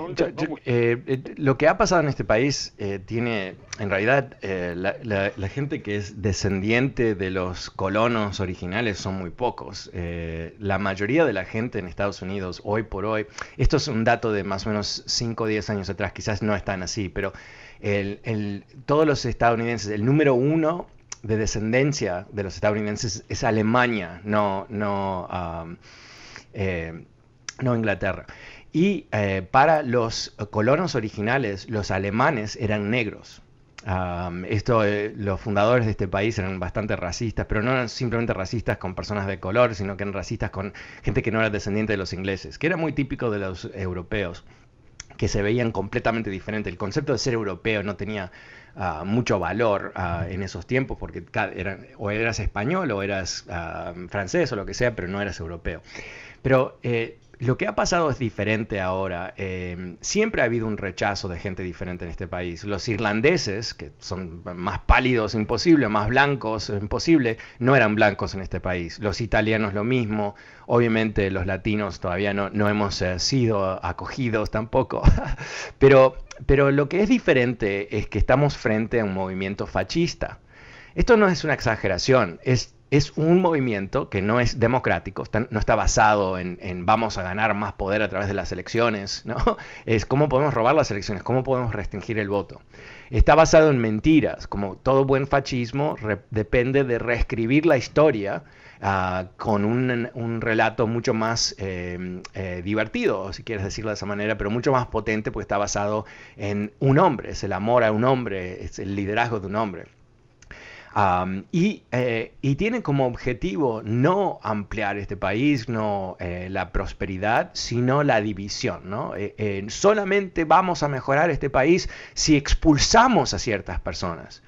[SPEAKER 1] eh, eh, lo que ha pasado en este país eh, tiene en realidad la, la, gente que es descendiente de los colonos originales son muy pocos. La mayoría de la gente en Estados Unidos hoy por hoy esto es un dato de más o menos 5 o 10 años atrás quizás no es tan así pero el, el, todos los estadounidenses el número uno de descendencia de los estadounidenses es Alemania, no, no, eh, no Inglaterra. Y eh, para los colonos originales, los alemanes eran negros. esto, eh, los fundadores de este país eran bastante racistas, pero no eran simplemente racistas con personas de color, sino que eran racistas con gente que no era descendiente de los ingleses, que era muy típico de los europeos, que se veían completamente diferentes. El concepto de ser europeo no tenía Ah, mucho valor ah, en esos tiempos, porque o eras español o eras ah, francés o lo que sea, pero no eras europeo. Pero eh, lo que ha pasado es diferente ahora. Em, siempre ha habido un rechazo de gente diferente en este país. Los irlandeses, que son más pálidos imposible, más blancos imposible, no eran blancos en este país. Los italianos lo mismo. Obviamente los latinos todavía no, no hemos eh, sido acogidos tampoco. pero, pero lo que es diferente es que estamos frente a un movimiento fascista. Esto no es una exageración, es es un movimiento que no es democrático, no está basado en, vamos a ganar más poder a través de las elecciones, ¿no? Es cómo podemos robar las elecciones, cómo podemos restringir el voto. Está basado en mentiras, como todo buen fascismo depende de reescribir la historia ah, con un, relato mucho más em, eh, divertido, si quieres decirlo de esa manera, pero mucho más potente porque está basado en un hombre, es el amor a un hombre, es el liderazgo de un hombre. Eh, y, tiene como objetivo no ampliar este país, no eh, la prosperidad, sino la división. Eh, solamente vamos a mejorar este país si expulsamos a ciertas personas.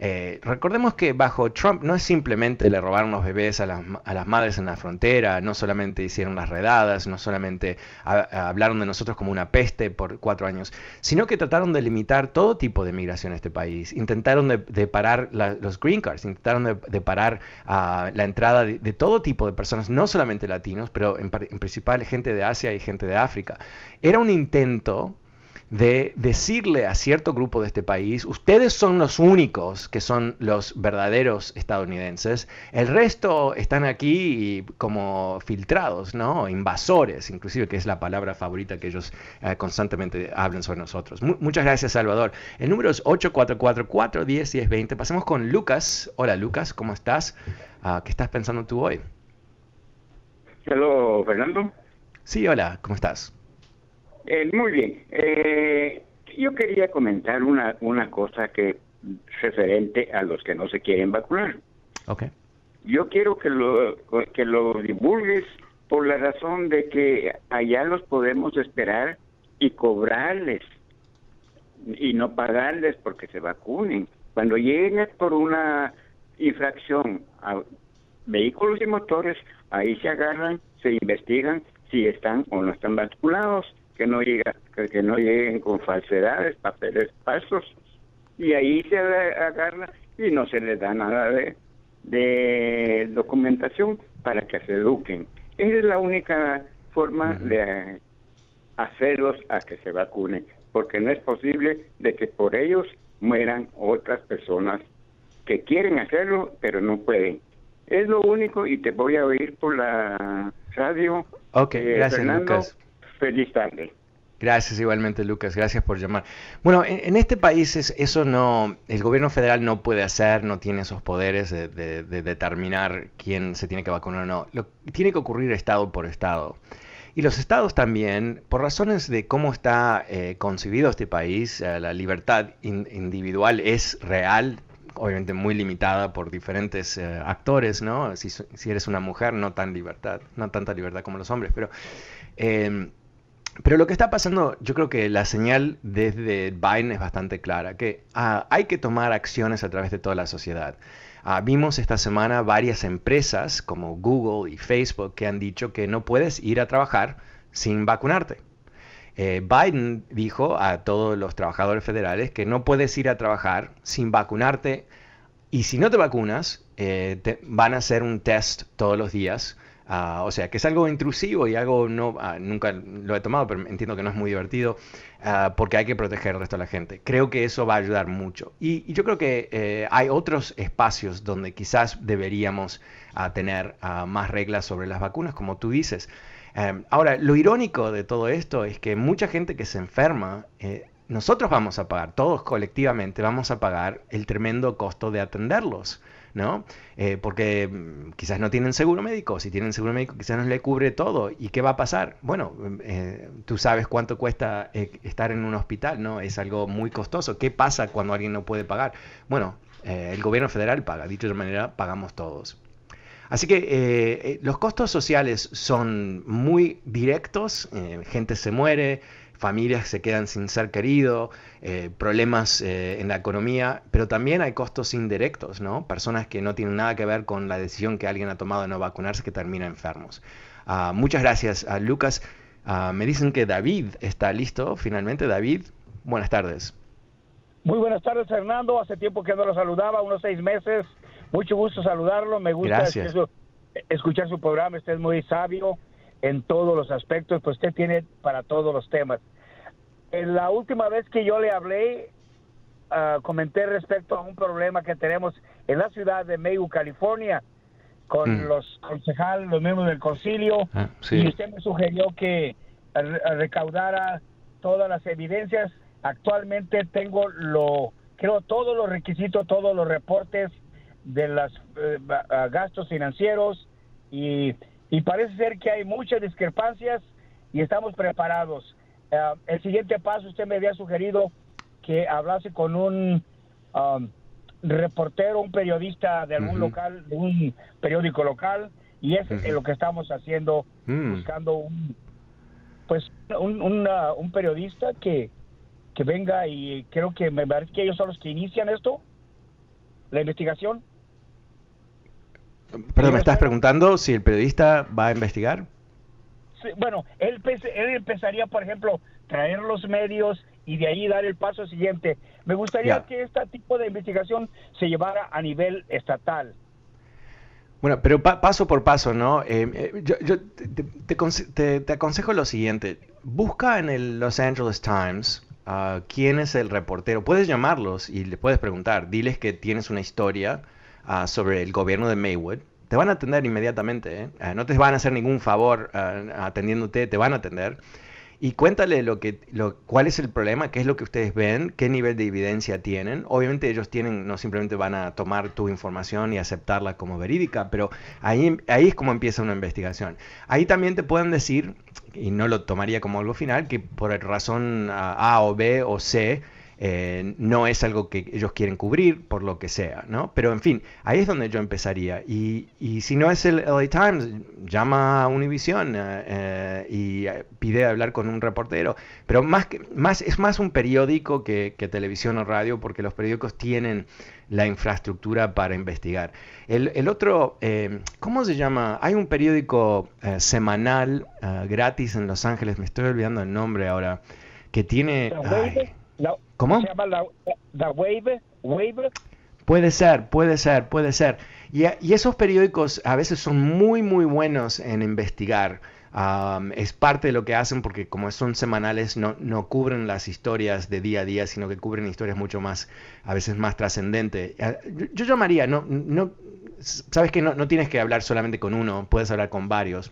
[SPEAKER 1] Eh, recordemos que bajo Trump no es simplemente le robaron los bebés a las, madres en la frontera, no solamente hicieron las redadas, no solamente hablaron de nosotros como una peste por cuatro años, sino que trataron de limitar todo tipo de migración a este país. Intentaron de, parar los green cards, intentaron de, parar ah, la entrada de, todo tipo de personas, no solamente latinos, pero en, en principal gente de Asia y gente de África. Era un intento de decirle a cierto grupo de este país, ustedes son los únicos que son los verdaderos estadounidenses, el resto están aquí como filtrados, ¿no? Invasores, inclusive, que es la palabra favorita que ellos eh, constantemente hablan sobre nosotros. muchas gracias, Salvador. El número es 844-410-1020. Pasemos con Lucas. Hola, Lucas, ¿cómo estás? Ah, ¿Qué estás pensando tú hoy?
[SPEAKER 7] Hola, Fernando.
[SPEAKER 1] Sí, hola, ¿cómo estás?
[SPEAKER 7] Eh, muy bien. Eh, yo quería comentar una, una cosa que referente a los que no se quieren vacunar.
[SPEAKER 1] Okay.
[SPEAKER 7] Yo quiero que lo, que lo divulgues por la razón de que allá los podemos esperar y cobrarles y no pagarles porque se vacunen. Cuando lleguen por una infracción a vehículos y motores, ahí se agarran, se investigan si están o no están vacunados que no llega, que no lleguen con falsedades, papeles falsos, y ahí se agarra y no se les da nada de, de documentación para que se eduquen. Esa es la única forma de hacerlos a que se vacunen, porque no es posible de que por ellos mueran otras personas que quieren hacerlo, pero no pueden. Es lo único y te voy a oír por la radio.
[SPEAKER 1] Ok, eh, gracias Lucas.
[SPEAKER 7] Feliz tarde.
[SPEAKER 1] Gracias igualmente, Lucas. Gracias por llamar. Bueno, en, este país eso no, el gobierno federal no puede hacer, no tiene esos poderes de, determinar quién se tiene que vacunar o no. Lo, tiene que ocurrir estado por estado. Y los estados también, por razones de cómo está eh, concebido este país, eh, la libertad individual es real, obviamente muy limitada por diferentes eh, actores, ¿no? Si, si, eres una mujer, no tan libertad, no tanta libertad como los hombres, pero pero lo que está pasando, yo creo que la señal desde Biden es bastante clara, que ah, hay que tomar acciones a través de toda la sociedad. Ah, vimos esta semana varias empresas como Google y Facebook que han dicho que no puedes ir a trabajar sin vacunarte. Eh, Biden dijo a todos los trabajadores federales que no puedes ir a trabajar sin vacunarte y si no te vacunas, eh, te van a hacer un test todos los días Ah, o sea, que es algo intrusivo y algo no, ah, nunca lo he tomado, pero entiendo que no es muy divertido ah, porque hay que proteger al resto de la gente. Creo que eso va a ayudar mucho. Y, yo creo que eh, hay otros espacios donde quizás deberíamos tener más reglas sobre las vacunas, como tú dices. Em, ahora, lo irónico de todo esto es que mucha gente que se enferma, eh, nosotros vamos a pagar, todos colectivamente vamos a pagar el tremendo costo de atenderlos. ¿No? Eh, porque mm, quizás no tienen seguro médico, si tienen seguro médico quizás no le cubre todo. ¿Y qué va a pasar? Bueno, eh, tú sabes cuánto cuesta eh, estar en un hospital, ¿no? Es algo muy costoso. ¿Qué pasa cuando alguien no puede pagar? Bueno, el gobierno federal paga, dicho de manera, pagamos todos. Así que los costos sociales son muy directos, gente se muere, familias se quedan sin ser querido, eh, problemas eh, en la economía, pero también hay costos indirectos, ¿no? Personas que no tienen nada que ver con la decisión que alguien ha tomado de no vacunarse que terminan enfermos. Ah, muchas gracias, a Lucas. Ah, me dicen que David está listo, finalmente. David, buenas tardes.
[SPEAKER 8] Muy buenas tardes, Fernando. Hace tiempo que no lo saludaba, unos seis meses. Mucho gusto saludarlo. Me gusta escuchar su programa. Usted es muy sabio en todos los aspectos, pues usted tiene para todos los temas. En la última vez que yo le hablé, uh, comenté respecto a un problema que tenemos en la ciudad de Mayo, California, con mm. los concejales, los miembros del concilio, ah, y usted me sugirió que recaudara todas las evidencias. Actualmente tengo lo, creo, todos los requisitos, todos los reportes de los eh, gastos financieros y, y, parece ser que hay muchas discrepancias y estamos preparados. Eh, el siguiente paso, usted me había sugerido que hablase con un um, reportero, un periodista de algún local, de un periódico local, y es lo que estamos haciendo, mm. buscando un, pues, un, un periodista que, que venga y creo que me parece que ellos son los que inician esto, la investigación.
[SPEAKER 1] Perdón, ¿me estás preguntando si el periodista va a investigar?
[SPEAKER 8] bueno, él, él empezaría, por ejemplo, traer los medios y de ahí dar el paso siguiente. Me gustaría que este tipo de investigación se llevara a nivel estatal.
[SPEAKER 1] Bueno, pero paso por paso, ¿no? Eh, eh, yo, te, aconsejo lo siguiente. Busca en el Los Angeles Times uh, quién es el reportero. Puedes llamarlos y le puedes preguntar. Diles que tienes una historia uh, sobre el gobierno de Maywood te van a atender inmediatamente. ¿eh? Eh, no te van a hacer ningún favor eh, atendiéndote, te van a atender. Y cuéntale lo que, lo, cuál es el problema, qué es lo que ustedes ven, qué nivel de evidencia tienen. Obviamente ellos tienen, no simplemente van a tomar tu información y aceptarla como verídica, pero ahí, ahí es como empieza una investigación. Ahí también te pueden decir, y no lo tomaría como algo final, que por razón A o B o C, eh, no es algo que ellos quieren cubrir por lo que sea, ¿no? Pero en fin, ahí es donde yo empezaría. Y, si no es el LA Times, llama a Univision eh, eh, y pide hablar con un reportero. Pero más, que, más es más un periódico que, televisión o radio porque los periódicos tienen la infraestructura para investigar. El, otro, ¿cómo se llama? Hay un periódico semanal gratis en Los Ángeles, me estoy olvidando el nombre ahora, que tiene... ¿Cómo?
[SPEAKER 8] Se llama la, Wave, Wave.
[SPEAKER 1] Puede ser, puede ser, puede ser. Y, esos periódicos a veces son muy, muy buenos en investigar. es parte de lo que hacen porque como son semanales no, no, cubren las historias de día a día, sino que cubren historias mucho más, a veces más trascendentes. Yo, llamaría, no, no, sabes que no, no, tienes que hablar solamente con uno, puedes hablar con varios.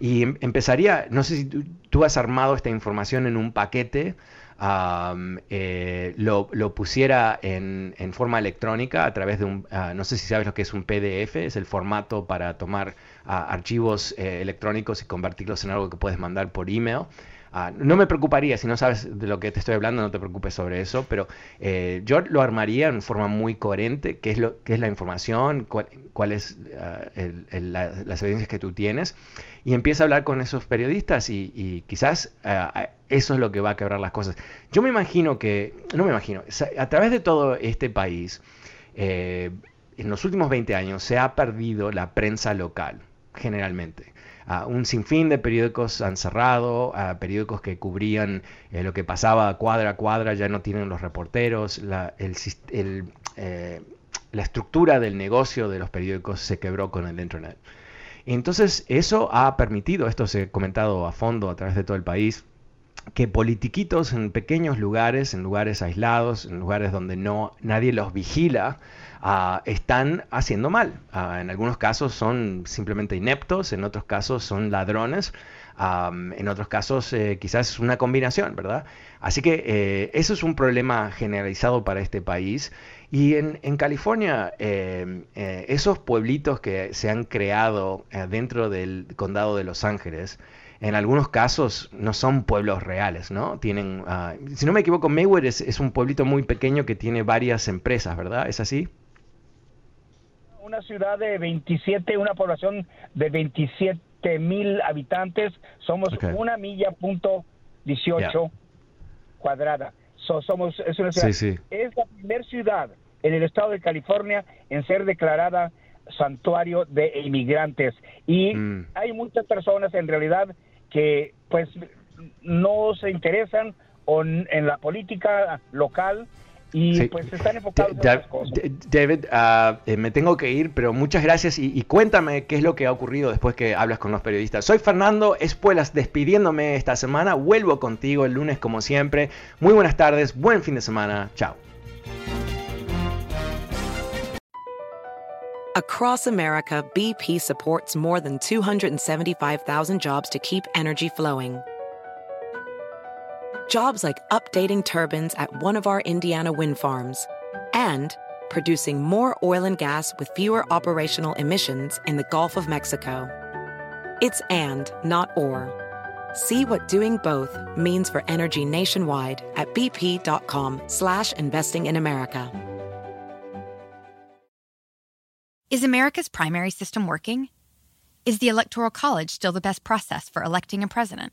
[SPEAKER 1] Y em, empezaría, no sé si tú has armado esta información en un paquete eh, lo, pusiera en, forma electrónica a través de un, ah, no sé si sabes lo que es un PDF, es el formato para tomar ah, archivos eh, electrónicos y convertirlos en algo que puedes mandar por email. Ah, no me preocuparía, si no sabes de lo que te estoy hablando, no te preocupes sobre eso, pero eh, yo lo armaría en forma muy coherente, qué es, lo, qué es la información, cuál, es las evidencias que tú tienes, y empieza a hablar con esos periodistas y, quizás eso es lo que va a quebrar las cosas. Yo me imagino que, no me imagino, a través de todo este país, eh, en los últimos 20 años se ha perdido la prensa local, generalmente. Un sinfín de periódicos han cerrado, periódicos que cubrían eh, lo que pasaba cuadra a cuadra ya no tienen los reporteros, la, eh, la estructura del negocio de los periódicos se quebró con el Internet. Entonces eso ha permitido, esto se ha comentado a fondo a través de todo el país, que politiquitos en pequeños lugares, en lugares aislados, en lugares donde no nadie los vigila, ah, están haciendo mal. Ah, en algunos casos son simplemente ineptos, en otros casos son ladrones, en otros casos eh, quizás es una combinación, ¿verdad? Así que eh, eso es un problema generalizado para este país. Y en, California, em, eh, esos pueblitos que se han creado dentro del condado de Los Ángeles, en algunos casos no son pueblos reales, ¿no? Tienen, ah, si no me equivoco, Maywood es, un pueblito muy pequeño que tiene varias empresas, ¿verdad? ¿Es así?
[SPEAKER 8] Una ciudad de 27, una población de 27 mil habitantes, somos una milla punto 18 cuadrada. somos, es una ciudad, es la primera ciudad en el estado de California en ser declarada santuario de inmigrantes. Y mm. hay muchas personas en realidad que pues no se interesan en la política local y pues están enfocados en otras cosas.
[SPEAKER 1] David, eh, me tengo que ir, pero muchas gracias y, cuéntame qué es lo que ha ocurrido después que hablas con los periodistas. Soy Fernando Espuelas, despidiéndome esta semana. Vuelvo contigo el lunes como siempre. Muy buenas tardes, buen fin de semana. Chao.
[SPEAKER 9] Across America, BP supports more than 275,000 jobs to keep energy flowing. Jobs like updating turbines at one of our Indiana wind farms and producing more oil and gas with fewer operational emissions in the Gulf of Mexico. It's and, not or. See what doing both means for energy nationwide at bp.com slash investing in America.
[SPEAKER 10] Is America's primary system working? Is the Electoral College still the best process for electing a president?